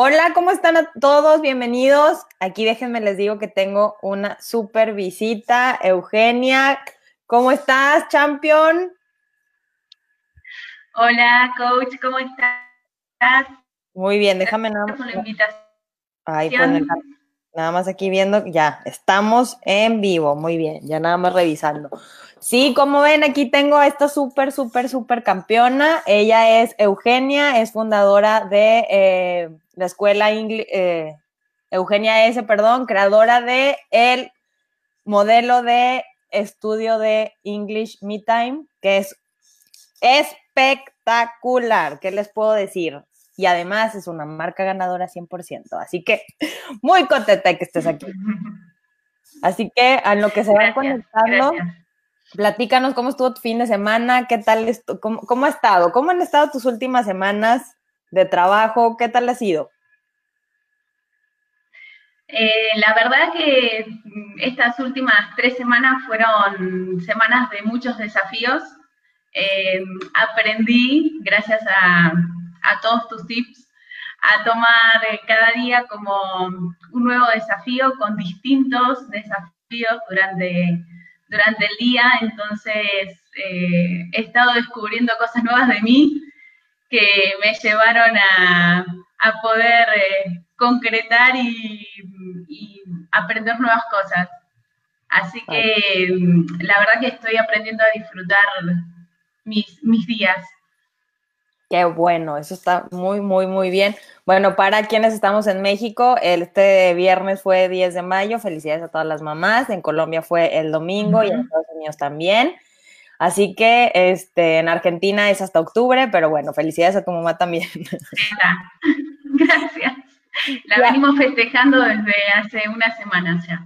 Hola, ¿cómo están a todos? Bienvenidos. Aquí déjenme les digo que tengo una super visita. Eugenia, ¿cómo estás, champion? Hola, coach, ¿cómo estás? Muy bien, déjame nada más. Ay, pues, nada más aquí viendo, ya, estamos en vivo, muy bien, ya nada más revisando. Sí, como ven, aquí tengo a esta súper, súper, súper campeona. Ella es Eugenia, es fundadora de eh, la escuela eh, Eugenia S, perdón, creadora de el modelo de estudio de English Me Time, que es espectacular. ¿Qué les puedo decir? Y además es una marca ganadora 100%. Así que muy contenta de que estés aquí. Así que a lo que se van conectando. Platícanos cómo estuvo tu fin de semana, qué tal, cómo, cómo ha estado, cómo han estado tus últimas semanas de trabajo, qué tal ha sido. Eh, la verdad que estas últimas tres semanas fueron semanas de muchos desafíos. Eh, aprendí, gracias a, a, todos tus tips, a tomar cada día como un nuevo desafío con distintos desafíos durante durante el día, entonces eh, he estado descubriendo cosas nuevas de mí que me llevaron a, poder eh, concretar y, aprender nuevas cosas. Así que la verdad que estoy aprendiendo a disfrutar mis, mis días. Qué bueno, eso está muy, muy, muy bien. Bueno, para quienes estamos en México, este viernes fue 10 de mayo, felicidades a todas las mamás, en Colombia fue el domingo y en Estados Unidos también. Así que este, en Argentina es hasta octubre, pero bueno, felicidades a tu mamá también. Gracias. La venimos festejando desde hace una semana ya.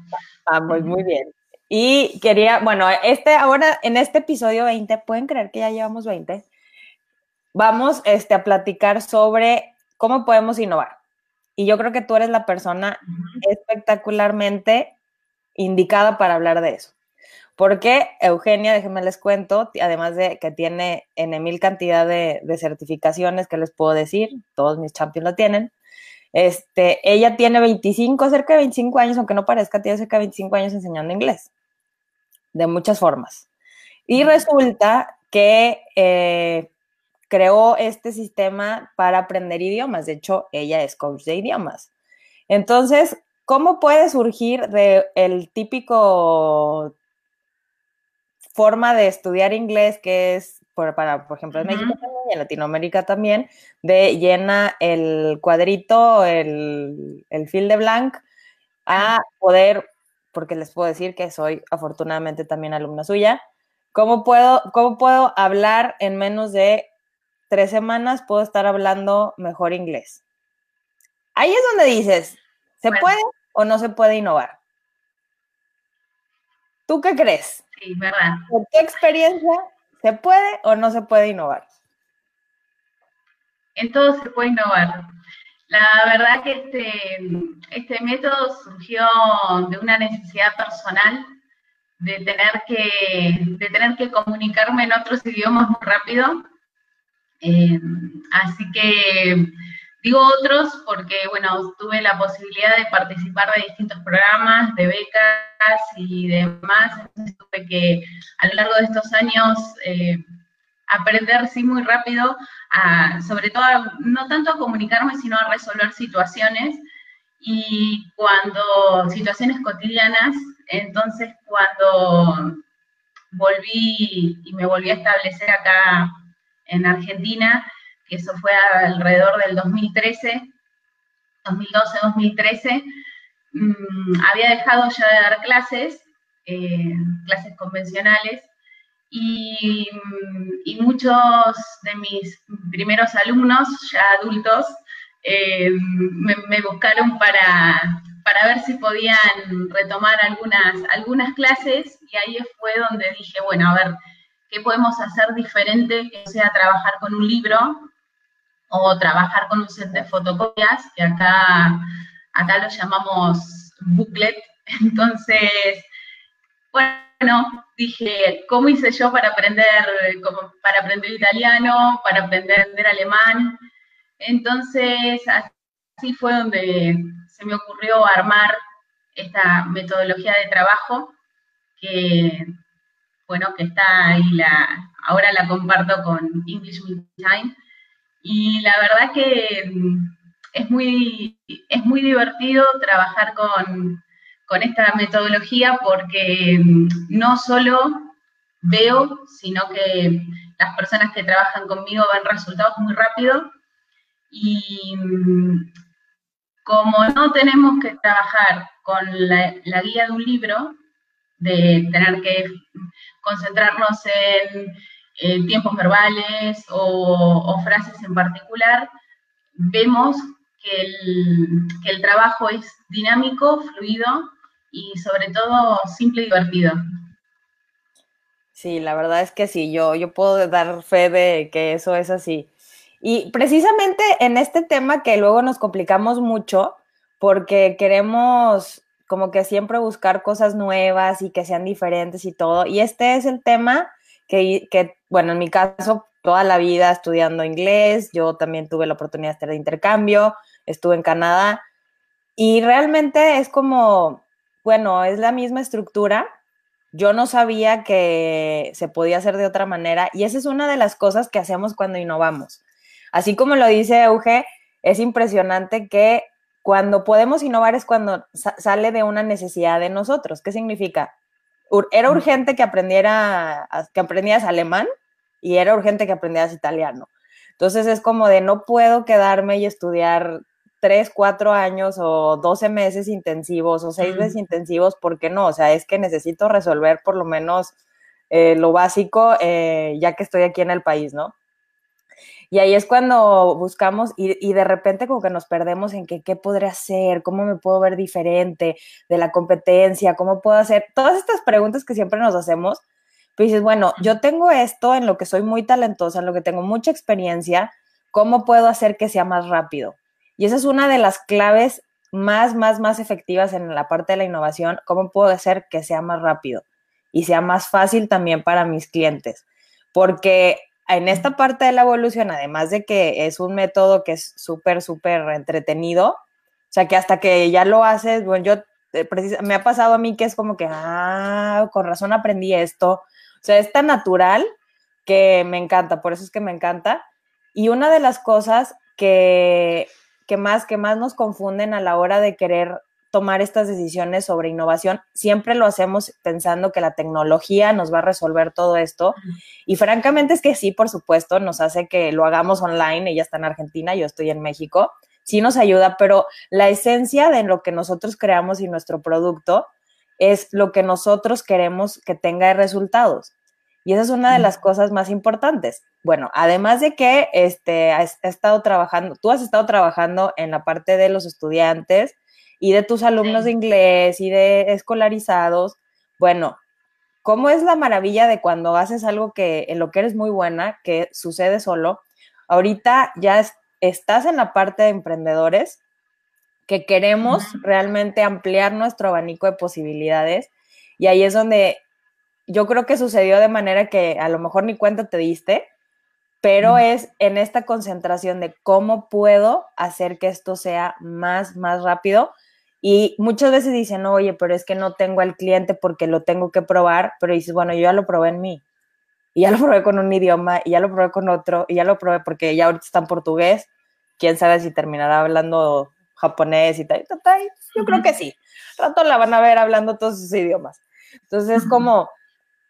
Ah, muy, muy bien. Y quería, bueno, este ahora en este episodio 20, ¿pueden creer que ya llevamos 20? Vamos este, a platicar sobre cómo podemos innovar. Y yo creo que tú eres la persona espectacularmente indicada para hablar de eso. Porque Eugenia, déjenme les cuento, además de que tiene en mil cantidad de, certificaciones que les puedo decir, todos mis champions lo tienen, este, ella tiene 25, cerca de 25 años, aunque no parezca, tiene cerca de 25 años enseñando inglés, de muchas formas. Y resulta que eh, creó este sistema para aprender idiomas. De hecho, ella es coach de idiomas. Entonces, ¿cómo puede surgir de el típico forma de estudiar inglés que es por, para, por ejemplo, en México y en Latinoamérica también, de llena el cuadrito, el, el fil de blank, a poder, porque les puedo decir que soy afortunadamente también alumna suya, ¿cómo puedo, cómo puedo hablar en menos de tres semanas puedo estar hablando mejor inglés. Ahí es donde dices, ¿se puede o no se puede innovar? ¿Tú qué crees? Sí, verdad. ¿Por qué experiencia se puede o no se puede innovar? En todo se puede innovar. La verdad que este, este método surgió de una necesidad personal de tener que, de tener que comunicarme en otros idiomas muy rápido eh, así que digo otros porque, bueno, tuve la posibilidad de participar de distintos programas, de becas y demás. Entonces tuve que a lo largo de estos años eh, aprender, sí, muy rápido, a, sobre todo, no tanto a comunicarme, sino a resolver situaciones. Y cuando, situaciones cotidianas, entonces cuando volví y me volví a establecer acá en Argentina, que eso fue alrededor del 2013, 2012-2013, mm, había dejado ya de dar clases, eh, clases convencionales, y, muchos de mis primeros alumnos, ya adultos, eh, me, buscaron para, para ver si podían retomar algunas, algunas clases, y ahí fue donde dije, bueno, a ver, qué podemos hacer diferente, que sea trabajar con un libro o trabajar con un set de fotocopias, que acá, acá lo llamamos booklet. Entonces, bueno, dije, ¿cómo hice yo para aprender, para aprender italiano, para aprender alemán? Entonces, así fue donde se me ocurrió armar esta metodología de trabajo que, bueno, que está ahí, la, ahora la comparto con English Time. Y la verdad que mm, es muy, es muy divertido trabajar con, con esta metodología porque mm, no solo veo, sino que las personas que trabajan conmigo ven resultados muy rápido y mm, como no tenemos que trabajar con la, guía de un libro, de tener que concentrarnos en tiempos verbales o, frases en particular, vemos que el, que el trabajo es dinámico, fluido y sobre todo simple y divertido. Sí, la verdad es que sí, yo, yo puedo dar fe de que eso es así. Y precisamente en este tema que luego nos complicamos mucho porque queremos como que siempre buscar cosas nuevas y que sean diferentes y todo. Y este es el tema que, que bueno, en mi caso, toda la vida estudiando inglés, yo también tuve la oportunidad de estar de intercambio, estuve en Canadá y realmente es como, bueno, es la misma estructura, yo no sabía que se podía hacer de otra manera y esa es una de las cosas que hacemos cuando innovamos. Así como lo dice Euge, es impresionante que cuando podemos innovar es cuando sale de una necesidad de nosotros. ¿Qué significa? era urgente que aprendiera, que aprendieras alemán y era urgente que aprendieras italiano. Entonces es como de no puedo quedarme y estudiar tres, cuatro años o doce meses intensivos o seis meses intensivos, ¿por qué no? O sea, es que necesito resolver por lo menos eh, lo básico eh, ya que estoy aquí en el país, ¿no? Y ahí es cuando buscamos y, de repente como que nos perdemos en que qué podría hacer, cómo me puedo ver diferente de la competencia, cómo puedo hacer todas estas preguntas que siempre nos hacemos. Pues dices, bueno, yo tengo esto en lo que soy muy talentosa, en lo que tengo mucha experiencia, ¿cómo puedo hacer que sea más rápido? Y esa es una de las claves más, más, más efectivas en la parte de la innovación, cómo puedo hacer que sea más rápido y sea más fácil también para mis clientes. Porque en esta parte de la evolución, además de que es un método que es súper, súper entretenido, o sea, que hasta que ya lo haces, bueno, yo, eh, me ha pasado a mí que es como que, ah, con razón aprendí esto. O sea, es tan natural que me encanta, por eso es que me encanta. Y una de las cosas que que más, que más nos confunden a la hora de querer tomar estas decisiones sobre innovación. Siempre lo hacemos pensando que la tecnología nos va a resolver todo esto. Y francamente es que sí, por supuesto, nos hace que lo hagamos online. Ella está en Argentina, yo estoy en México. Sí nos ayuda, pero la esencia de lo que nosotros creamos y nuestro producto es lo que nosotros queremos que tenga resultados. Y esa es una de las cosas más importantes. Bueno, además de que este, has, estado trabajando, tú has estado trabajando en la parte de los estudiantes y de tus alumnos de inglés y de escolarizados. Bueno, ¿cómo es la maravilla de cuando haces algo que en lo que eres muy buena, que sucede solo? Ahorita ya estás en la parte de emprendedores que queremos realmente ampliar nuestro abanico de posibilidades y ahí es donde yo creo que sucedió de manera que a lo mejor ni cuenta te diste, pero es en esta concentración de cómo puedo hacer que esto sea más, más rápido. Y muchas veces dicen, oye, pero es que no tengo al cliente porque lo tengo que probar, pero dices, bueno, yo ya lo probé en mí. Y ya lo probé con un idioma, y ya lo probé con otro, y ya lo probé porque ya ahorita está en portugués. Quién sabe si terminará hablando japonés y tal, tal, Yo creo que sí. Rato la van a ver hablando todos sus idiomas. Entonces, es como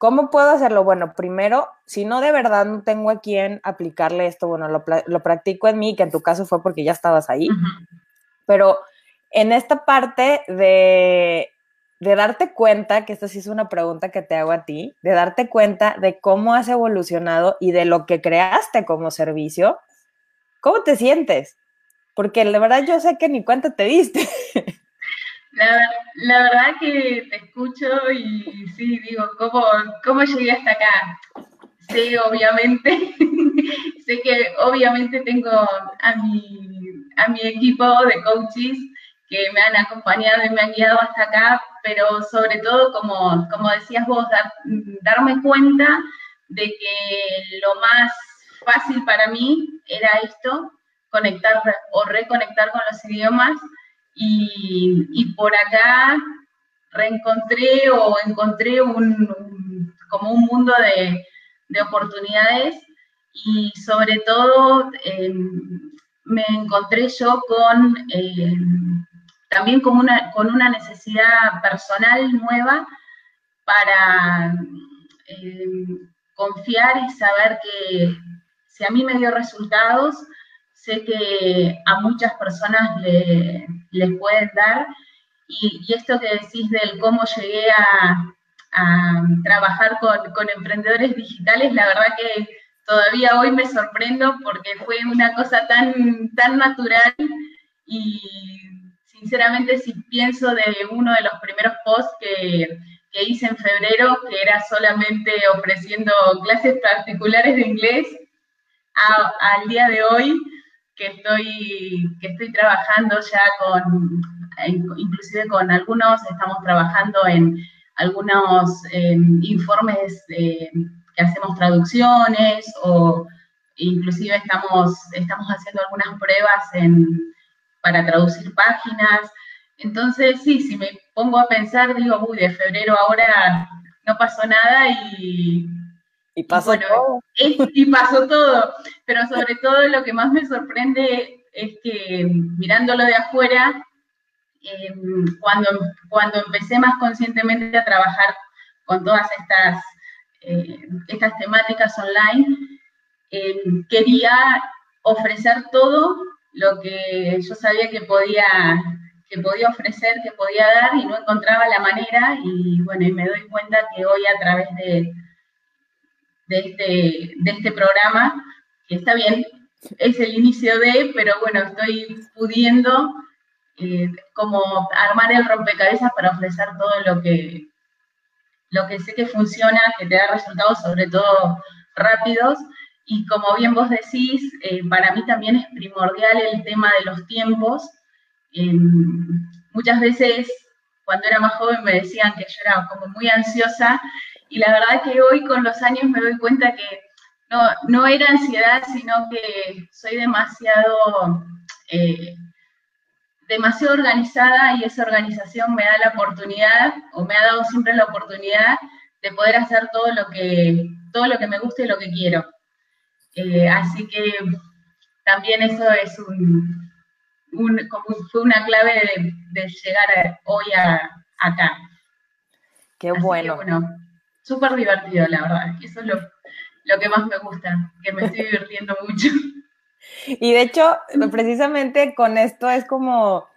¿Cómo puedo hacerlo? Bueno, primero, si no de verdad no tengo a quién aplicarle esto, bueno, lo, practico en mí, que en tu caso fue porque ya estabas ahí, pero en esta parte de, de darte cuenta, que esta sí es una pregunta que te hago a ti, de darte cuenta de cómo has evolucionado y de lo que creaste como servicio, ¿cómo te sientes? Porque de verdad yo sé que ni cuenta te diste. La, verdad que te escucho y sí, digo, ¿cómo, cómo llegué hasta acá? Sé, obviamente, sé que obviamente tengo a mi, a mi equipo de coaches que me han acompañado y me han guiado hasta acá, pero sobre todo, como, como decías vos, darme cuenta de que lo más fácil para mí era esto, conectar o reconectar con los idiomas y, por acá reencontré o encontré un, como un mundo de, oportunidades y sobre todo em, me encontré yo con em, también con una, con una necesidad personal nueva para em, confiar y saber que si a mí me dio resultados, sé que a muchas personas le, les pueden dar. Y, esto que decís del cómo llegué a, trabajar con, emprendedores digitales, la verdad que todavía hoy me sorprendo porque fue una cosa tan, tan natural y sinceramente si pienso de uno de los primeros posts que, que hice en febrero, que era solamente ofreciendo clases particulares de inglés, al día de hoy que estoy, que estoy trabajando ya con, inclusive con algunos, estamos trabajando en algunos em, informes que hacemos traducciones o inclusive estamos, estamos haciendo algunas pruebas para traducir páginas. Entonces, sí, si me pongo a pensar, digo, uy, de febrero ahora no pasó nada y... Y pasó todo. y pasó todo. Pero sobre todo lo que más me sorprende es que mirándolo de afuera, em, cuando, cuando empecé más conscientemente a trabajar con todas estas, eh, estas temáticas online, em, quería ofrecer todo lo que yo sabía que podía que podía ofrecer, que podía dar y no encontraba la manera y bueno, y me doy cuenta que hoy a través de, de, este, de este programa, que está bien, es el inicio de, pero bueno, estoy pudiendo eh, como armar el rompecabezas para ofrecer todo lo que, lo que sé que funciona, que te da resultados sobre todo rápidos. Y como bien vos decís, eh, para mí también es primordial el tema de los tiempos, Em, muchas veces cuando era más joven me decían que yo era como muy ansiosa y la verdad que hoy con los años me doy cuenta que no, no era ansiedad, sino que soy demasiado, eh, demasiado organizada y esa organización me da la oportunidad, o me ha dado siempre la oportunidad de poder hacer todo lo que, todo lo que me gusta y lo que quiero. Eh, así que también eso es un, fue una clave de, llegar hoy acá. Qué bueno. súper divertido, la verdad. Eso es lo, que más me gusta, que me estoy divirtiendo mucho. Y de hecho, precisamente con esto es como,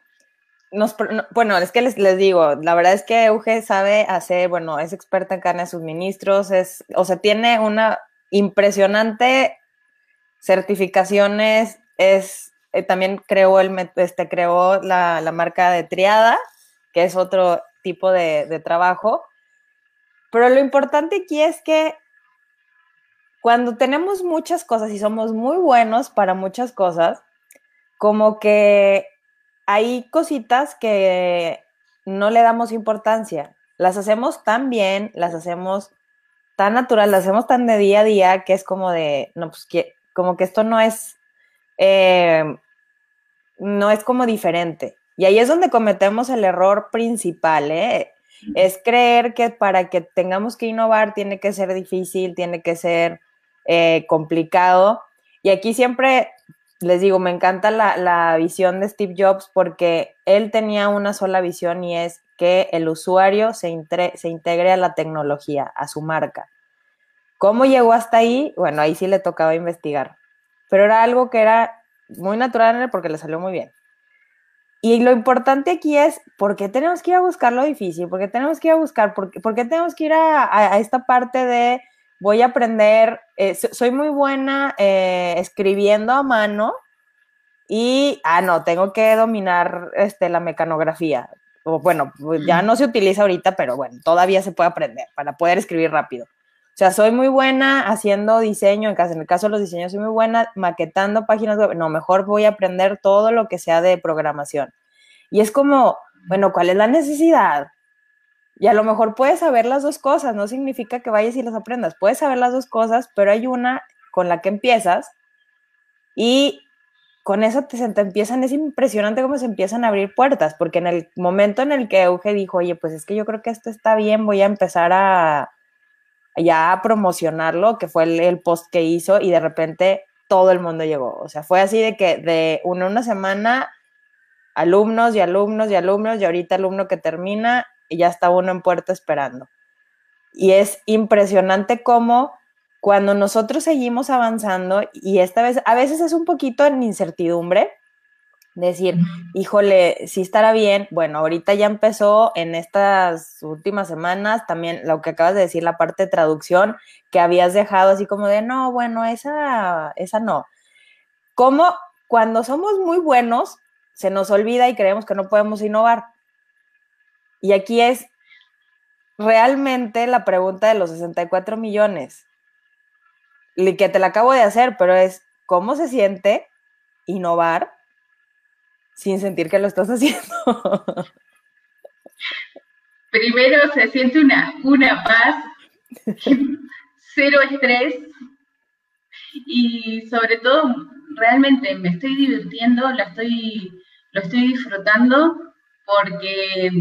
nos, bueno, es que les, les, digo, la verdad es que Euge sabe hacer, bueno, es experta en carne de suministros, es, o sea, tiene una impresionante certificaciones, es eh, también creó, el, este, creó la, marca de triada, que es otro tipo de, trabajo. Pero lo importante aquí es que cuando tenemos muchas cosas y somos muy buenos para muchas cosas, como que hay cositas que no le damos importancia. Las hacemos tan bien, las hacemos tan natural, las hacemos tan de día a día que es como de, no, pues como que esto no es eh, no es como diferente. Y ahí es donde cometemos el error principal, ¿eh? Es creer que para que tengamos que innovar tiene que ser difícil, tiene que ser eh, complicado. Y aquí siempre les digo, me encanta la, visión de Steve Jobs porque él tenía una sola visión y es que el usuario se, se integre a la tecnología, a su marca. ¿Cómo llegó hasta ahí? Bueno, ahí sí le tocaba investigar. Pero era algo que era muy natural porque le salió muy bien. Y lo importante aquí es, ¿por qué tenemos que ir a buscar lo difícil? ¿Por qué tenemos que ir a buscar? ¿Por qué, tenemos que ir a, esta parte de voy a aprender? Eh, soy muy buena eh, escribiendo a mano y, ah, no, tengo que dominar este, la mecanografía. O, bueno, ya no se utiliza ahorita, pero bueno, todavía se puede aprender para poder escribir rápido. O sea, soy muy buena haciendo diseño, en, caso, en el caso de los diseños, soy muy buena maquetando páginas web. No, mejor voy a aprender todo lo que sea de programación. Y es como, bueno, ¿cuál es la necesidad? Y a lo mejor puedes saber las dos cosas, no significa que vayas y las aprendas. Puedes saber las dos cosas, pero hay una con la que empiezas y con eso te, te empiezan, es impresionante cómo se empiezan a abrir puertas, porque en el momento en el que Euge dijo, oye, pues es que yo creo que esto está bien, voy a empezar a ya a promocionarlo, que fue el, post que hizo, y de repente todo el mundo llegó. O sea, fue así de que de una, una semana, alumnos y alumnos y alumnos, y ahorita alumno que termina, y ya está uno en puerta esperando. Y es impresionante cómo cuando nosotros seguimos avanzando, y esta vez, a veces es un poquito en incertidumbre, decir, híjole, si estará bien, bueno, ahorita ya empezó en estas últimas semanas también lo que acabas de decir, la parte de traducción, que habías dejado así como de, no, bueno, esa, esa no. Como cuando somos muy buenos, se nos olvida y creemos que no podemos innovar. Y aquí es realmente la pregunta de los 64 millones que te la acabo de hacer, pero es cómo se siente innovar sin sentir que lo estás haciendo. Primero se siente una, una paz, cero estrés y sobre todo realmente me estoy divirtiendo, estoy, lo estoy disfrutando porque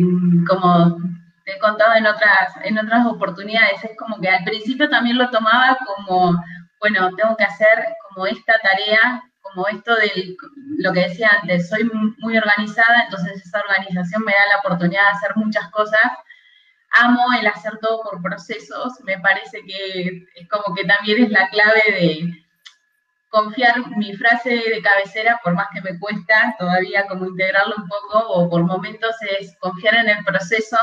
como te he contado en otras, en otras oportunidades, es como que al principio también lo tomaba como bueno, tengo que hacer como esta tarea, como esto de lo que decía antes, soy muy organizada, entonces esa organización me da la oportunidad de hacer muchas cosas. Amo el hacer todo por procesos, me parece que es como que también es la clave de confiar mi frase de cabecera, por más que me cuesta todavía como integrarlo un poco, o por momentos es confiar en el proceso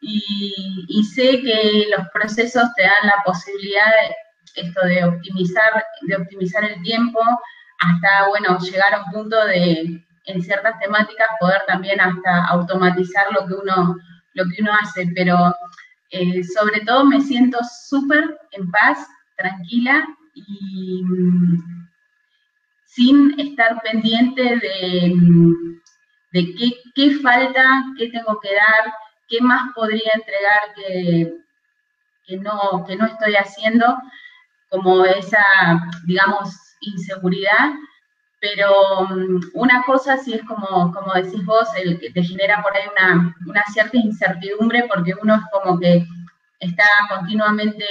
y, y sé que los procesos te dan la posibilidad de esto de optimizar, de optimizar el tiempo hasta, bueno, llegar a un punto de, en ciertas temáticas, poder también hasta automatizar lo que uno, lo que uno hace, pero eh, sobre todo me siento súper en paz, tranquila y mm, sin estar pendiente de, mm, de qué, falta, qué tengo que dar, qué más podría entregar que, que, no, que no estoy haciendo como esa, digamos, inseguridad, pero mm, una cosa sí es como, como decís vos, el que te genera por ahí una, cierta incertidumbre porque uno es como que está continuamente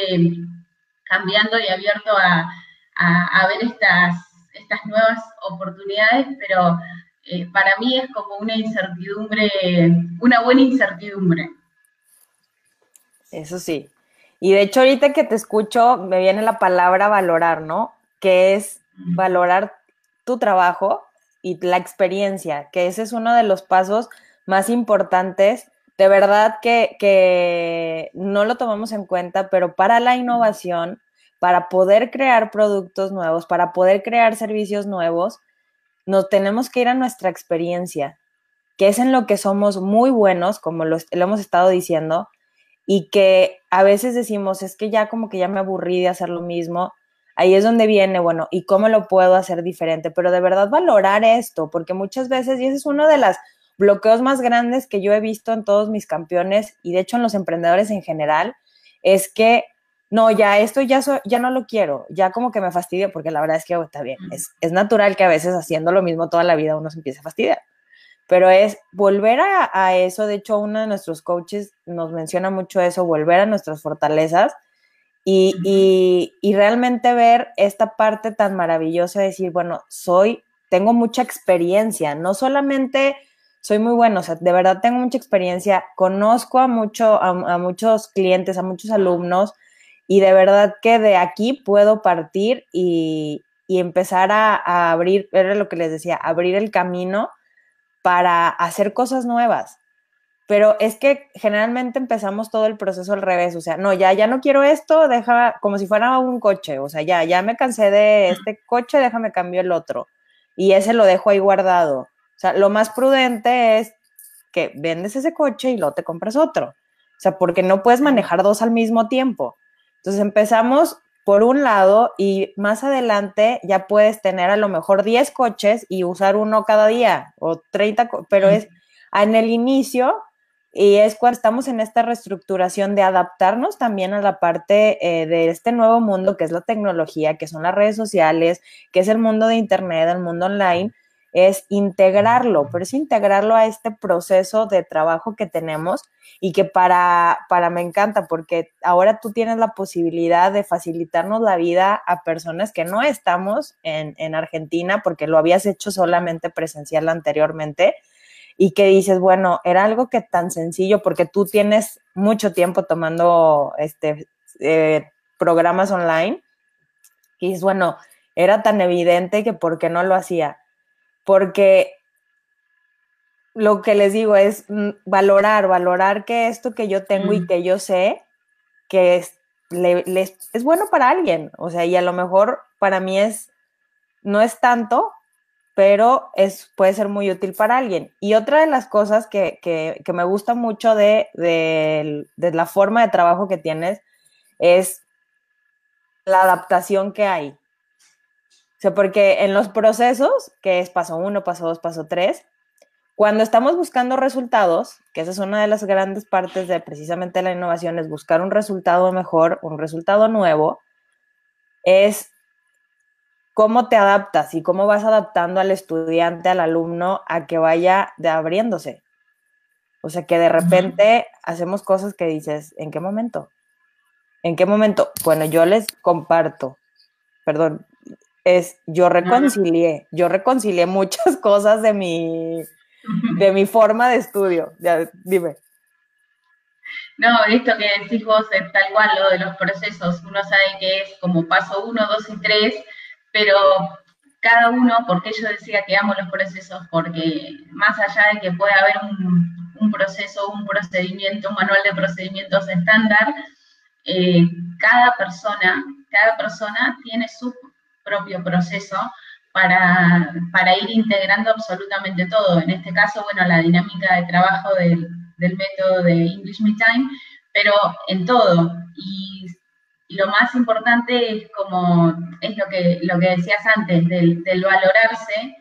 cambiando y abierto a, ver estas, estas nuevas oportunidades, pero eh, para mí es como una incertidumbre, una buena incertidumbre. Eso sí, y de hecho, ahorita que te escucho, me viene la palabra valorar, ¿no? Que es valorar tu trabajo y la experiencia, que ese es uno de los pasos más importantes. De verdad que, que no lo tomamos en cuenta, pero para la innovación, para poder crear productos nuevos, para poder crear servicios nuevos, nos tenemos que ir a nuestra experiencia, que es en lo que somos muy buenos, como lo, lo hemos estado diciendo, y que a veces decimos, es que ya como que ya me aburrí de hacer lo mismo, ahí es donde viene, bueno, ¿y cómo lo puedo hacer diferente? Pero de verdad valorar esto, porque muchas veces, y ese es uno de los bloqueos más grandes que yo he visto en todos mis campeones y de hecho en los emprendedores en general, es que no, ya esto ya, ya no lo quiero, ya como que me fastidio, porque la verdad es que oh, está bien, es, es natural que a veces haciendo lo mismo toda la vida uno se empiece a fastidiar pero es volver a, eso. De hecho, uno de nuestros coaches nos menciona mucho eso, volver a nuestras fortalezas y, realmente ver esta parte tan maravillosa de decir, bueno, soy, tengo mucha experiencia, no solamente soy muy bueno, o sea, de verdad tengo mucha experiencia, conozco a, mucho, a, muchos clientes, a muchos alumnos y de verdad que de aquí puedo partir y, empezar a, a, abrir, era lo que les decía, abrir el camino para hacer cosas nuevas. Pero es que generalmente empezamos todo el proceso al revés, o sea, no, ya, ya no quiero esto, deja como si fuera un coche, o sea, ya, ya me cansé de este coche, déjame cambiar el otro. Y ese lo dejo ahí guardado. O sea, lo más prudente es que vendes ese coche y luego te compras otro. O sea, porque no puedes manejar dos al mismo tiempo. Entonces empezamos por un lado y más adelante ya puedes tener a lo mejor 10 coches y usar uno cada día o 30, pero es en el inicio y es cuando estamos en esta reestructuración de adaptarnos también a la parte eh, de este nuevo mundo que es la tecnología, que son las redes sociales, que es el mundo de Internet, el mundo online, es integrarlo, pero es integrarlo a este proceso de trabajo que tenemos y que para, para me encanta porque ahora tú tienes la posibilidad de facilitarnos la vida a personas que no estamos en, en Argentina porque lo habías hecho solamente presencial anteriormente y que dices, bueno, era algo que tan sencillo porque tú tienes mucho tiempo tomando este, eh, programas online y dices, bueno, era tan evidente que por qué no lo hacía porque lo que les digo es mm, valorar, valorar que esto que yo tengo y que yo sé que es, es bueno para alguien, o sea, y a lo mejor para mí es, no es tanto, pero es, puede ser muy útil para alguien. Y otra de las cosas que, que, que me gusta mucho de, de, de la forma de trabajo que tienes es la adaptación que hay. O sea, porque en los procesos, que es paso uno, paso dos, paso tres, cuando estamos buscando resultados, que esa es una de las grandes partes de precisamente la innovación, es buscar un resultado mejor, un resultado nuevo, es cómo te adaptas y cómo vas adaptando al estudiante, al alumno, a que vaya de abriéndose. O sea, que de repente hacemos cosas que dices, ¿en qué momento? ¿En qué momento? Bueno, yo les comparto, perdón, es yo reconcilié, yo reconcilié muchas cosas de mi, de mi forma de estudio. Ya, dime. No, esto que decís vos es tal cual lo de los procesos. Uno sabe que es como paso uno, dos y tres, pero cada uno, porque yo decía que amo los procesos, porque más allá de que pueda haber un, proceso, un procedimiento, un manual de procedimientos estándar, eh, cada persona, cada persona tiene su propio proceso para, para, ir integrando absolutamente todo. En este caso, bueno, la dinámica de trabajo del método de English Me Time, pero en todo. Lo más importante es como, es lo que, lo que decías antes, del, del valorarse.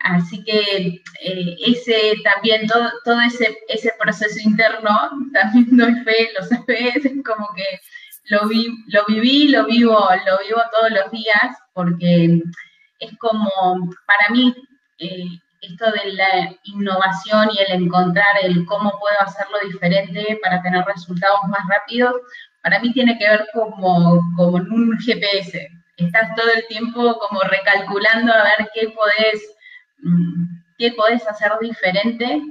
Así que eh, ese también, todo, todo ese, ese proceso interno, también doy fe, lo sabes, es como que lo, vi, lo viví, lo vivo, lo vivo todos los días, porque es como, para mí, eh, esto de la innovación y el encontrar el cómo puedo hacerlo diferente para tener resultados más rápidos, para mí tiene que ver como, como un GPS. Estás todo el tiempo como recalculando a ver qué podés, mm, qué podés hacer diferente,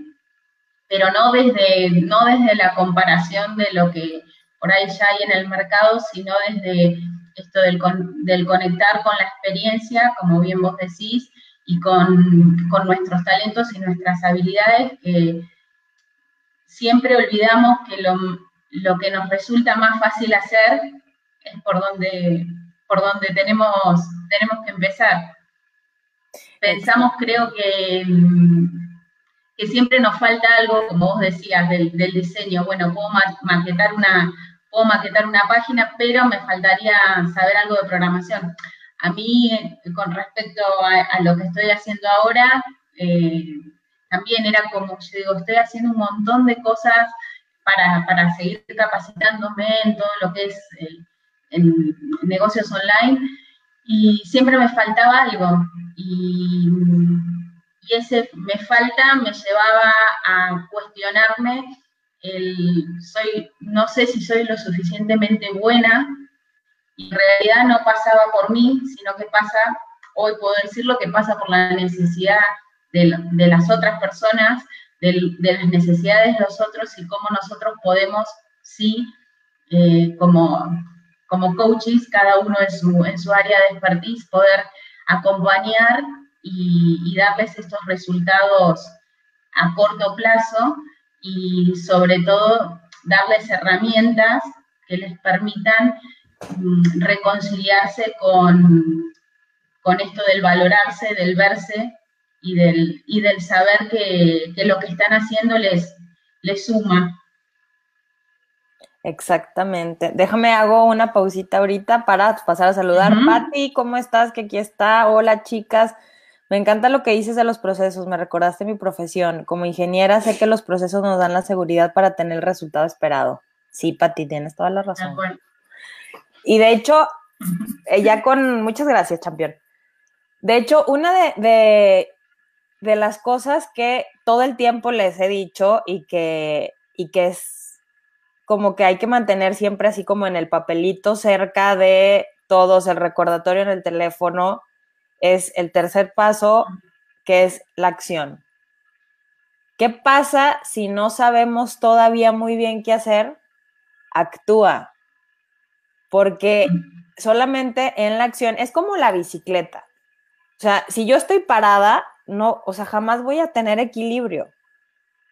pero no desde, no desde la comparación de lo que por ahí ya hay en el mercado, sino desde esto del, del conectar con la experiencia, como bien vos decís, y con, nuestros talentos y nuestras habilidades, que siempre olvidamos que lo, que nos resulta más fácil hacer es por donde, por donde tenemos, tenemos que empezar. Pensamos, creo que, que siempre nos falta algo, como vos decías, del, del diseño. Bueno, puedo maquetar una, puedo maquetar una página, pero me faltaría saber algo de programación. A mí, con respecto a, lo que estoy haciendo ahora, eh, también era como, yo digo, estoy haciendo un montón de cosas para, seguir capacitándome en todo lo que es negocios online y siempre me faltaba algo. Y, y ese me falta me llevaba a cuestionarme el soy, no sé si soy lo suficientemente buena, y en realidad no pasaba por mí, sino que pasa, hoy puedo decirlo, que pasa por la necesidad de, las otras personas, de, las necesidades de los otros y cómo nosotros podemos, sí, eh, como, como coaches, cada uno en su, en su área de expertise, poder acompañar y, y darles estos resultados a corto plazo y sobre todo darles herramientas que les permitan mm, reconciliarse con, con esto del valorarse, del verse y del, y del saber que, lo que están haciendo les, les suma. Exactamente. Déjame hago una pausita ahorita para pasar a saludar. Patti, ¿cómo estás? Que aquí está. Hola, chicas. Me encanta lo que dices de los procesos, me recordaste mi profesión. Como ingeniera sé que los procesos nos dan la seguridad para tener el resultado esperado. Sí, Pati, tienes toda la razón. Y de hecho, eh, ya con muchas gracias, campeón. De hecho, una de, de las cosas que todo el tiempo les he dicho y que, y que es como que hay que mantener siempre así como en el papelito cerca de todos, el recordatorio en el teléfono, es el tercer paso, que es la acción. ¿Qué pasa si no sabemos todavía muy bien qué hacer? Actúa. Porque solamente en la acción es como la bicicleta. O sea, si yo estoy parada, no, o sea, jamás voy a tener equilibrio.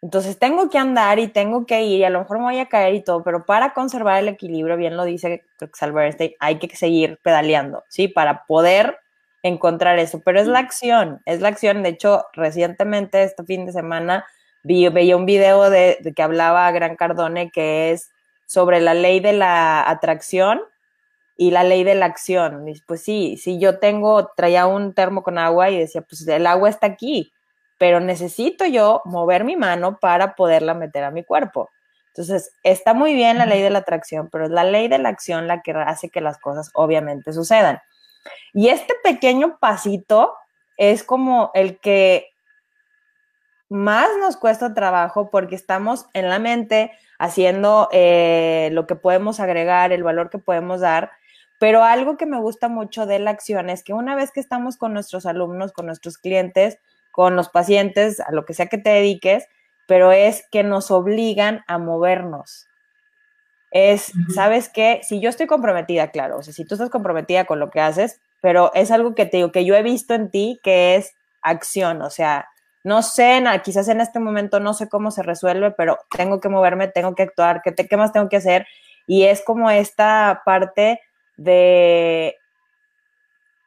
Entonces tengo que andar y tengo que ir y a lo mejor me voy a caer y todo, pero para conservar el equilibrio, bien lo dice Albert hay que seguir pedaleando, ¿sí? Para poder encontrar eso, pero es la acción, es la acción. De hecho, recientemente, este fin de semana, vi, veía un video de, de que hablaba Gran Cardone que es sobre la ley de la atracción y la ley de la acción. Pues sí, si yo tengo, traía un termo con agua y decía, pues el agua está aquí, pero necesito yo mover mi mano para poderla meter a mi cuerpo. Entonces, está muy bien la ley de la atracción, pero es la ley de la acción la que hace que las cosas obviamente sucedan. Y este pequeño pasito es como el que más nos cuesta trabajo porque estamos en la mente haciendo eh, lo que podemos agregar, el valor que podemos dar, pero algo que me gusta mucho de la acción es que una vez que estamos con nuestros alumnos, con nuestros clientes, con los pacientes, a lo que sea que te dediques, pero es que nos obligan a movernos. Es, ¿sabes qué? Si yo estoy comprometida, claro, o sea, si tú estás comprometida con lo que haces, pero es algo que te digo, que yo he visto en ti, que es acción, o sea, no sé, quizás en este momento no sé cómo se resuelve, pero tengo que moverme, tengo que actuar, ¿qué, qué más tengo que hacer? Y es como esta parte de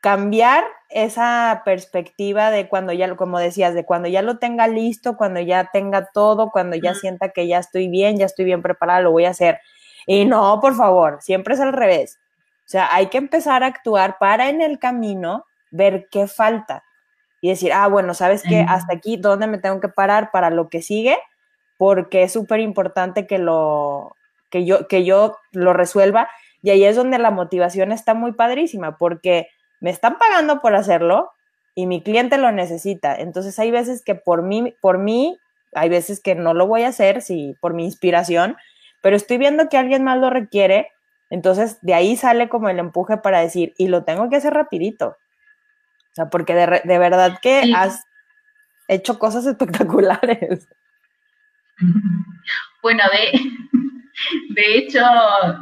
cambiar esa perspectiva de cuando ya, como decías, de cuando ya lo tenga listo, cuando ya tenga todo, cuando ya sienta que ya estoy bien, ya estoy bien preparada, lo voy a hacer. Y no, por favor, siempre es al revés. O sea, hay que empezar a actuar para en el camino ver qué falta y decir, ah, bueno, ¿sabes qué? Hasta aquí, ¿dónde me tengo que parar para lo que sigue? Porque es súper importante que lo, que yo, que yo lo resuelva y ahí es donde la motivación está muy padrísima, porque me están pagando por hacerlo y mi cliente lo necesita. Entonces hay veces que por mí, por mí, hay veces que no lo voy a hacer, sí, por mi inspiración, pero estoy viendo que alguien más lo requiere, entonces de ahí sale como el empuje para decir, y lo tengo que hacer rapidito. O sea, porque de, de verdad que has hecho cosas espectaculares. Bueno, de, de hecho,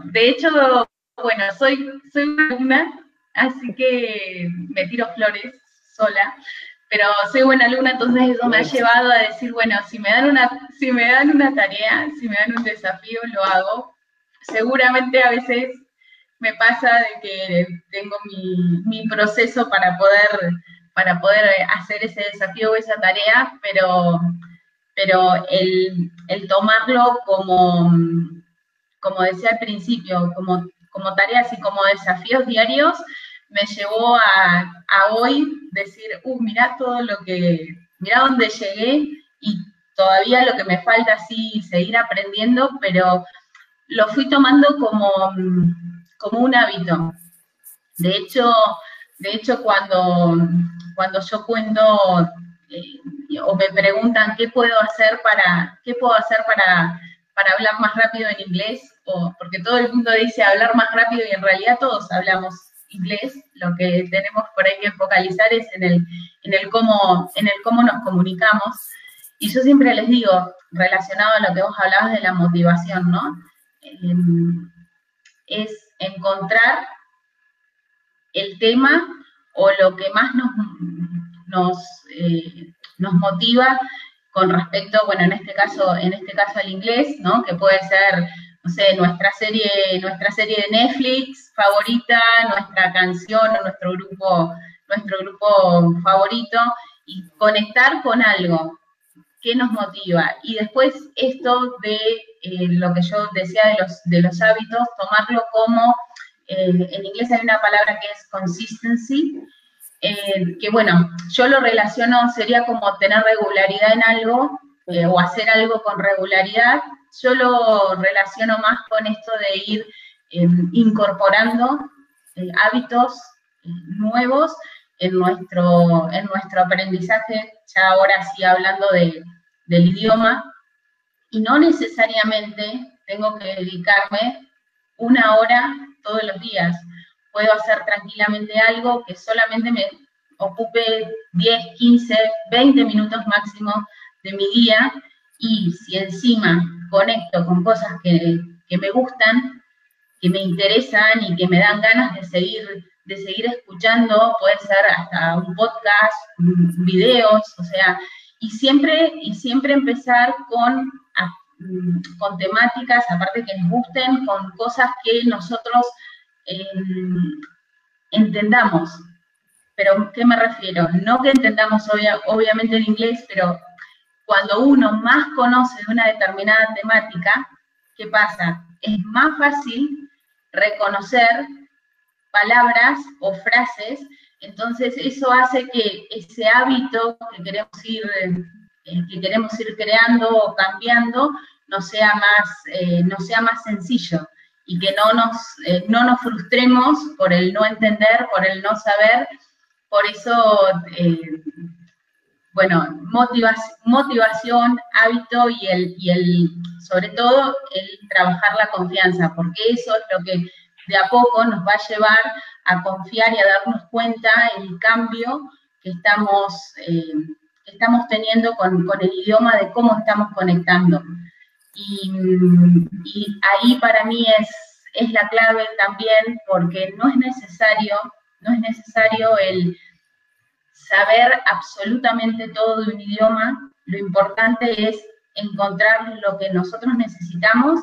de hecho, bueno, soy, soy una así que me tiro flores sola, pero soy buena alumna, entonces eso me ha llevado a decir, bueno, si me dan una, si me dan una tarea, si me dan un desafío, lo hago. Seguramente a veces me pasa de que tengo mi, mi proceso para poder, para poder hacer ese desafío o esa tarea, pero, pero el, el tomarlo como, como decía al principio, como, como tareas y como desafíos diarios, me llevó a, hoy decir, uh, mira todo lo que, mira dónde llegué y todavía lo que me falta así seguir aprendiendo, pero lo fui tomando como, como un hábito. De hecho, de hecho cuando, cuando yo cuento eh, o me preguntan qué puedo hacer para, qué puedo hacer para para hablar más rápido en inglés, o porque todo el mundo dice hablar más rápido y en realidad todos hablamos inglés, lo que tenemos por ahí que focalizar es en el, en el, cómo, en el cómo nos comunicamos. Y yo siempre les digo, relacionado a lo que vos hablabas de la motivación, ¿no? Em, es encontrar el tema o lo que más nos, nos, eh, nos motiva con respecto, bueno, en este caso, en este caso al inglés, ¿no? Que puede ser, no sé, nuestra serie, nuestra serie de Netflix favorita, nuestra canción o nuestro grupo, nuestro grupo favorito, y conectar con algo que nos motiva. Y después esto de eh, lo que yo decía de los, de los hábitos, tomarlo como, eh, en inglés hay una palabra que es consistency, eh, que bueno, yo lo relaciono, sería como tener regularidad en algo eh, o hacer algo con regularidad. Yo lo relaciono más con esto de ir em, incorporando eh, hábitos nuevos en nuestro, en nuestro aprendizaje, ya ahora sí hablando de, del idioma, y no necesariamente tengo que dedicarme una hora todos los días. Puedo hacer tranquilamente algo que solamente me ocupe 10, 15, 20 minutos máximo de mi día y si encima conecto con cosas que, que me gustan, que me interesan y que me dan ganas de seguir de seguir escuchando, puede ser hasta un podcast, videos, o sea, y siempre, y siempre empezar con, con temáticas, aparte que nos gusten, con cosas que nosotros em, entendamos. Pero, ¿qué me refiero? No que entendamos obviamente el inglés, pero cuando uno más conoce una determinada temática, ¿qué pasa? Es más fácil reconocer palabras o frases, entonces eso hace que ese hábito que queremos ir, eh, que queremos ir creando o cambiando no sea más, eh, no sea más sencillo y que no nos, eh, no nos frustremos por el no entender, por el no saber. Por eso, bueno, motivación, hábito y el, y el, sobre todo, el trabajar la confianza, porque eso es lo que de a poco nos va a llevar a confiar y a darnos cuenta el cambio que estamos, eh, estamos teniendo con, el idioma de cómo estamos conectando. Y, ahí para mí es, es la clave también porque no es necesario, no es necesario el saber absolutamente todo de un idioma, lo importante es encontrar lo que nosotros necesitamos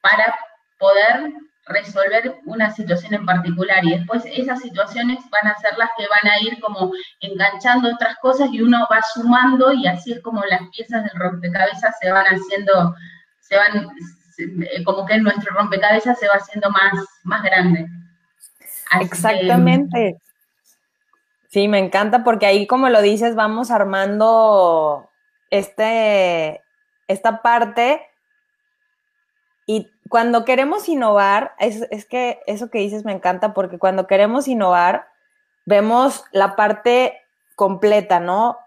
para poder resolver una situación en particular y después esas situaciones van a ser las que van a ir como enganchando otras cosas y uno va sumando y así es como las piezas del rompecabezas se van haciendo, se van, eh, como que nuestro rompecabezas se va haciendo más, más grande. Exactamente. Sí, me encanta porque ahí, como lo dices, vamos armando este, esta parte cuando queremos innovar, es, que eso que dices me encanta porque cuando queremos innovar, vemos la parte completa, ¿no?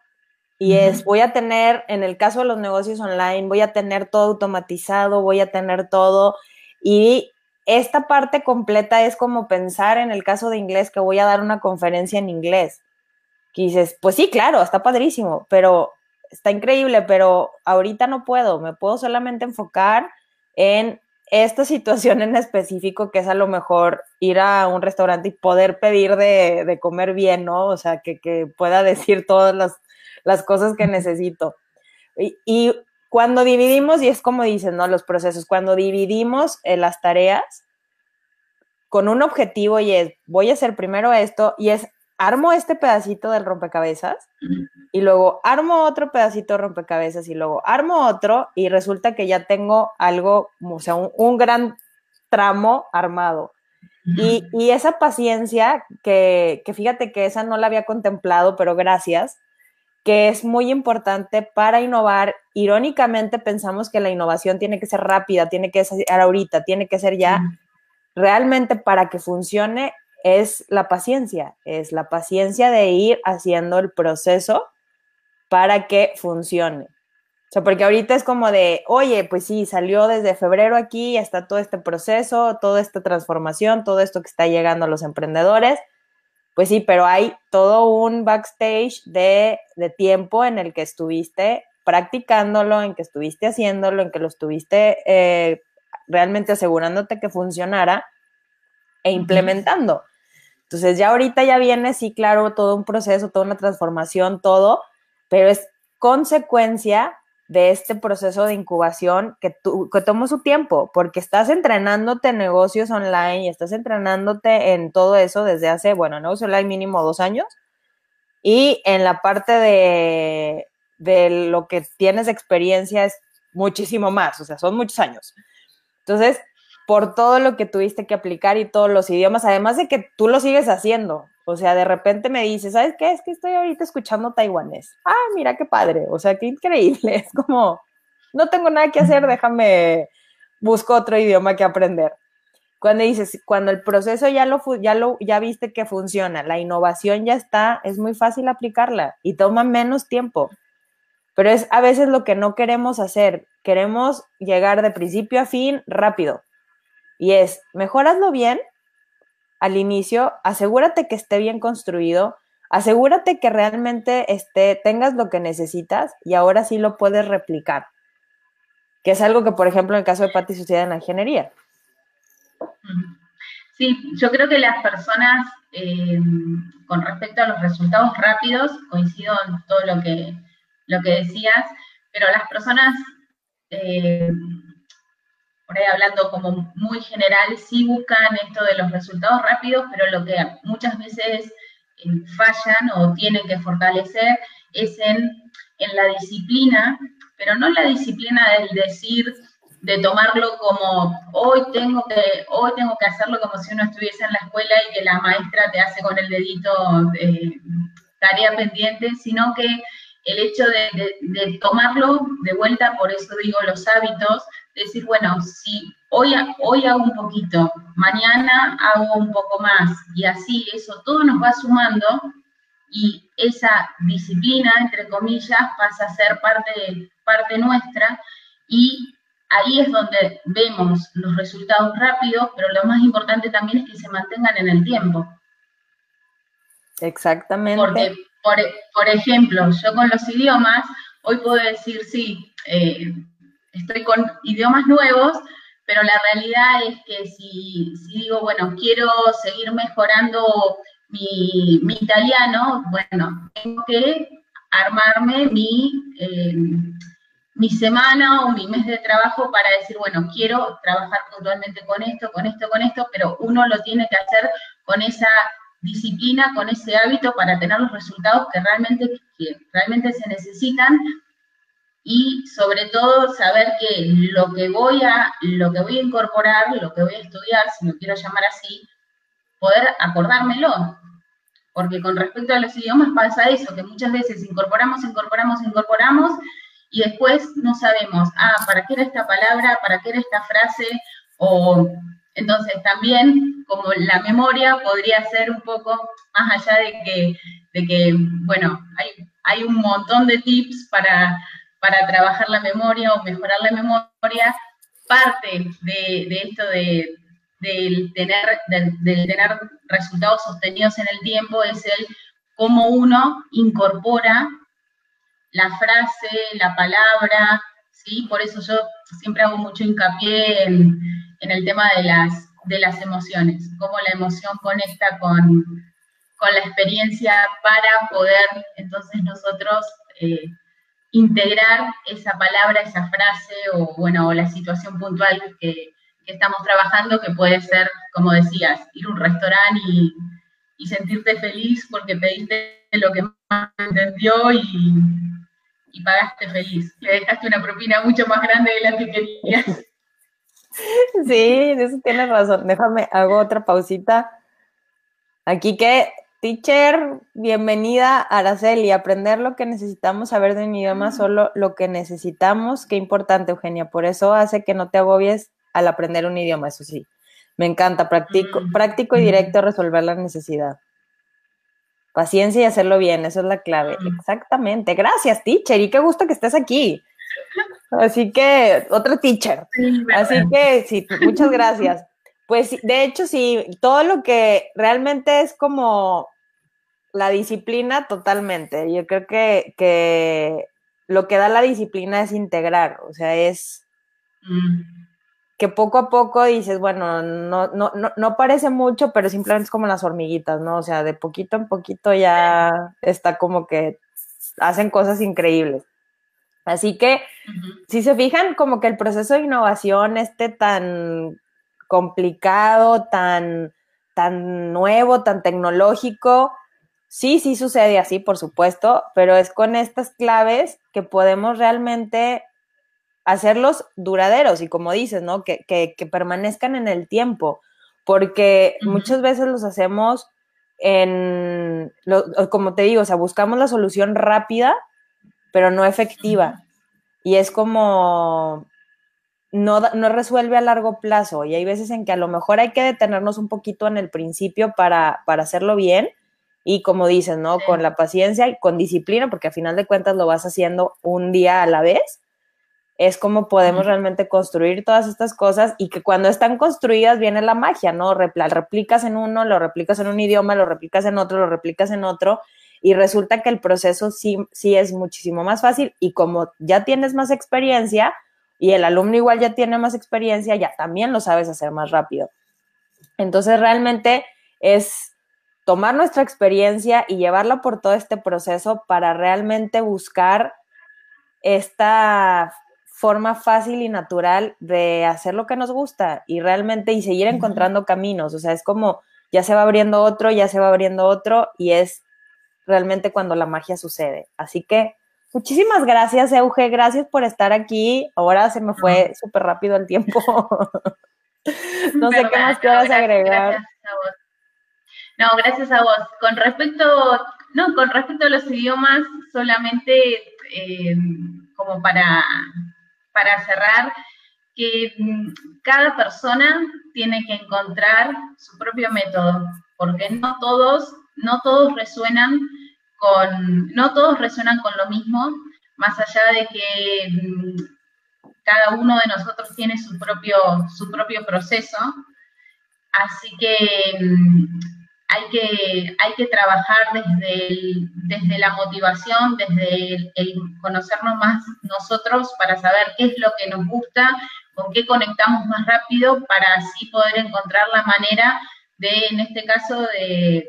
Y es, voy a tener, en el caso de los negocios online, voy a tener todo automatizado, voy a tener todo. Y esta parte completa es como pensar en el caso de inglés que voy a dar una conferencia en inglés. Que dices, pues sí, claro, está padrísimo, pero está increíble, pero ahorita no puedo, me puedo solamente enfocar en esta situación en específico, que es a lo mejor ir a un restaurante y poder pedir de, comer bien, ¿no? O sea, que, pueda decir todas las, cosas que necesito. Y, cuando dividimos, y es como dicen, ¿no? Los procesos, cuando dividimos eh, las tareas con un objetivo y es, voy a hacer primero esto, y es armo este pedacito del rompecabezas y luego armo otro pedacito de rompecabezas y luego armo otro y resulta que ya tengo algo, o sea, un, gran tramo armado. Y, esa paciencia, que, que, fíjate que esa no la había contemplado, pero gracias, que es muy importante para innovar. Irónicamente pensamos que la innovación tiene que ser rápida, tiene que ser ahorita, tiene que ser ya. Realmente para que funcione es la paciencia, es la paciencia de ir haciendo el proceso para que funcione. O sea, porque ahorita es como de, oye, pues sí, salió desde febrero aquí, está todo este proceso, toda esta transformación, todo esto que está llegando a los emprendedores. Pues sí, pero hay todo un backstage de, tiempo en el que estuviste practicándolo, en que estuviste haciéndolo, en que lo estuviste eh, realmente asegurándote que funcionara e implementando. Entonces ya ahorita ya viene, sí, claro, todo un proceso, toda una transformación, todo, pero es consecuencia de este proceso de incubación que, que tomó su tiempo, porque estás entrenándote en negocios online y estás entrenándote en todo eso desde hace, bueno, negocios online mínimo dos años, y en la parte de, de lo que tienes experiencia es muchísimo más, o sea, son muchos años. Entonces, por todo lo que tuviste que aplicar y todos los idiomas, además de que tú lo sigues haciendo. O sea, de repente me dices, ¿sabes qué? Es que estoy ahorita escuchando taiwanés. Ah, mira qué padre. O sea, qué increíble. Es como, no tengo nada que hacer, déjame, busco otro idioma que aprender. cuando dices, cuando el proceso ya lo, ya lo, ya viste que funciona, la innovación ya está, es muy fácil aplicarla y toma menos tiempo. Pero es a veces lo que no queremos hacer. Queremos llegar de principio a fin rápido. Y es, mejoraslo bien al inicio, asegúrate que esté bien construido, asegúrate que realmente esté, tengas lo que necesitas y ahora sí lo puedes replicar. Que es algo que, por ejemplo, en el caso de Patti sucede en la ingeniería. Sí, yo creo que las personas, eh, con respecto a los resultados rápidos, coincido en todo lo que, lo que decías, pero las personas, eh, por ahí hablando como muy general, sí buscan esto de los resultados rápidos, pero lo que muchas veces eh, fallan o tienen que fortalecer es en, en la disciplina, pero no la disciplina del decir, de tomarlo como hoy tengo que hoy tengo que hacerlo como si uno estuviese en la escuela y que la maestra te hace con el dedito eh, tarea pendiente, sino que el hecho de, tomarlo de vuelta, por eso digo los hábitos, decir, bueno, si hoy, hoy hago un poquito, mañana hago un poco más, y así eso todo nos va sumando y esa disciplina, entre comillas, pasa a ser parte, parte nuestra y ahí es donde vemos los resultados rápidos, pero lo más importante también es que se mantengan en el tiempo. Exactamente. Porque, por, ejemplo, yo con los idiomas, hoy puedo decir, sí, eh, estoy con idiomas nuevos, pero la realidad es que si, digo, bueno, quiero seguir mejorando mi, italiano, bueno, tengo que armarme mi... Eh, mi semana o mi mes de trabajo para decir, bueno, quiero trabajar puntualmente con esto, con esto, con esto, pero uno lo tiene que hacer con esa disciplina, con ese hábito para tener los resultados que realmente, que realmente se necesitan y sobre todo saber que lo que voy a lo que voy a incorporar, lo que voy a estudiar, si lo quiero llamar así, poder acordármelo. Porque con respecto a los idiomas pasa eso, que muchas veces incorporamos, incorporamos, incorporamos y después no sabemos, ah, ¿para qué era esta palabra? ¿Para qué era esta frase? O entonces también como la memoria podría ser un poco más allá de que, bueno, hay, un montón de tips para, para trabajar la memoria o mejorar la memoria. Parte de, esto de, tener, de tener resultados sostenidos en el tiempo es el cómo uno incorpora la frase, la palabra, ¿sí? Por eso yo siempre hago mucho hincapié en, el tema de las, de las emociones, cómo la emoción conecta con, la experiencia para poder entonces nosotros eh, integrar esa palabra, esa frase o, bueno, o la situación puntual que, estamos trabajando, que puede ser, como decías, ir a un restaurante y, y sentirte feliz porque pediste lo que más entendió y, y pagaste feliz. Le dejaste una propina mucho más grande de la que querías. Sí, eso tienes razón. Déjame, hago otra pausita. Aquí que, teacher, bienvenida Araceli. Aprender lo que necesitamos saber de un idioma, solo lo que necesitamos. Qué importante, Eugenia. Por eso hace que no te agobies al aprender un idioma, eso sí. Me encanta, práctico, mm. práctico y directo resolver la necesidad. Paciencia y hacerlo bien, eso es la clave. Exactamente. Gracias, teacher, y qué gusto que estés aquí. Así que, otro teacher. Así que, sí, muchas gracias. Pues, de hecho, sí, todo lo que realmente es como la disciplina, totalmente. Yo creo que, que lo que da la disciplina es integrar, o sea, es... Mm que poco a poco dices, bueno, no, no, no, no parece mucho, pero simplemente es como las hormiguitas, ¿no? O sea, de poquito en poquito ya está como que hacen cosas increíbles. Así que, si se fijan, como que el proceso de innovación esté tan complicado, tan, tan nuevo, tan tecnológico, sí, sí sucede así, por supuesto, pero es con estas claves que podemos realmente hacerlos duraderos y como dices, ¿no? Que, permanezcan en el tiempo, porque muchas veces los hacemos en, como te digo, o sea, buscamos la solución rápida, pero no efectiva. Y es como, no, no resuelve a largo plazo y hay veces en que a lo mejor hay que detenernos un poquito en el principio para, para hacerlo bien y como dices, ¿no? Con la paciencia y con disciplina, porque a final de cuentas lo vas haciendo un día a la vez, es como podemos realmente construir todas estas cosas y que cuando están construidas viene la magia, ¿no? replicas en uno, lo replicas en un idioma, lo replicas en otro, lo replicas en otro y resulta que el proceso sí, sí es muchísimo más fácil y como ya tienes más experiencia y el alumno igual ya tiene más experiencia, ya también lo sabes hacer más rápido. Entonces realmente es tomar nuestra experiencia y llevarla por todo este proceso para realmente buscar esta forma fácil y natural de hacer lo que nos gusta y realmente y seguir encontrando caminos. O sea, es como ya se va abriendo otro, ya se va abriendo otro y es realmente cuando la magia sucede. Así que muchísimas gracias, Euge, gracias por estar aquí. Ahora se me fue súper rápido el tiempo. no sé qué más quieras agregar. Gracias a vos. No, gracias a vos. Con respecto, no, con respecto a los idiomas, solamente eh, como para para cerrar, que mm, cada persona tiene que encontrar su propio método, porque no todos, no todos resuenan con, no todos resuenan con lo mismo, más allá de que mm, cada uno de nosotros tiene su propio, su propio proceso. Así que mm, hay que, hay que trabajar desde, desde la motivación, desde el, conocernos más nosotros para saber qué es lo que nos gusta, con qué conectamos más rápido para así poder encontrar la manera de, en este caso, de,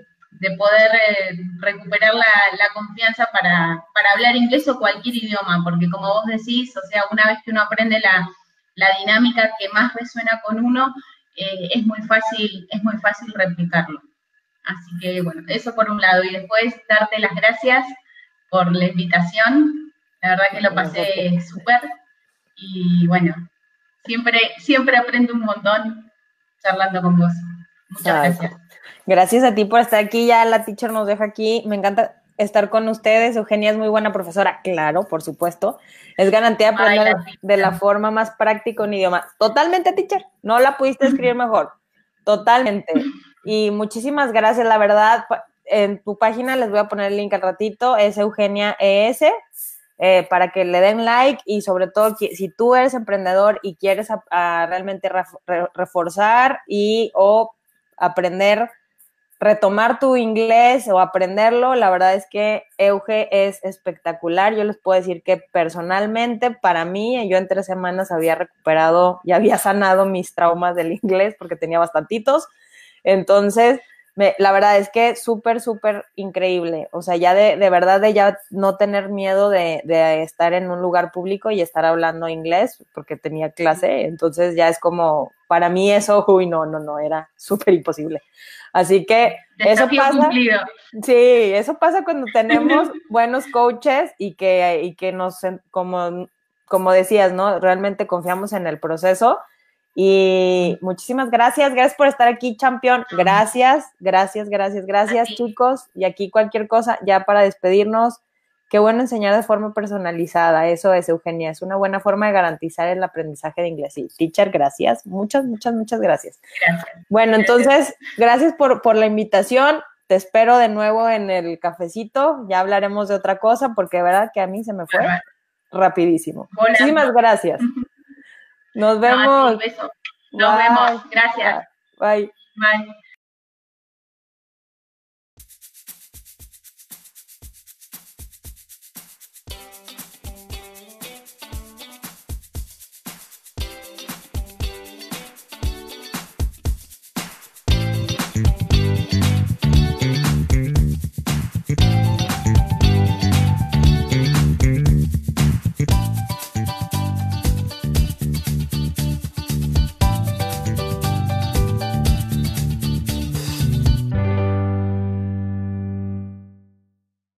poder eh, recuperar la, confianza para, hablar inglés o cualquier idioma, porque como vos decís, o sea, una vez que uno aprende la, dinámica que más resuena con uno, eh, es muy fácil, es muy fácil replicarlo. Así que bueno, eso por un lado. Y después darte las gracias por la invitación. La verdad que lo pasé súper. Y bueno, siempre, siempre aprendo un montón charlando con vos. Muchas gracias. Gracias a ti por estar aquí. Ya la teacher nos deja aquí. Me encanta estar con ustedes. Eugenia es muy buena profesora, claro, por supuesto. Es garantía de aprender de la forma más práctica un idioma. Totalmente, teacher. No la pudiste escribir mejor. Totalmente. Y muchísimas gracias, la verdad. En tu página les voy a poner el link al ratito, es Eugenia ES, eh, para que le den like y sobre todo si tú eres emprendedor y quieres realmente reforzar y o aprender, retomar tu inglés o aprenderlo, la verdad es que Euge es espectacular. Yo les puedo decir que personalmente para mí, yo en tres semanas había recuperado y había sanado mis traumas del inglés porque tenía bastantitos. Entonces, la verdad es que súper, súper increíble. O sea, ya de, de, verdad de ya no tener miedo de, de, estar en un lugar público y estar hablando inglés porque tenía clase. Entonces ya es como, para mí eso, uy, no, no, no, era súper imposible. Así que eso pasa. Sí, eso pasa cuando tenemos buenos coaches y que, y que nos, como, como decías, ¿no? Realmente confiamos en el proceso y muchísimas gracias, gracias por estar aquí, campeón. Gracias, gracias, gracias, gracias, chicos. Y aquí cualquier cosa, ya para despedirnos, qué bueno enseñar de forma personalizada. Eso es, Eugenia, es una buena forma de garantizar el aprendizaje de inglés. Y teacher, gracias, muchas, muchas, muchas gracias. Bueno, entonces, gracias por, por la invitación. Te espero de nuevo en el cafecito. Ya hablaremos de otra cosa porque de verdad que a mí se me fue rapidísimo. Muchísimas gracias. Nos vemos. Nos vemos. Gracias. Bye. Bye.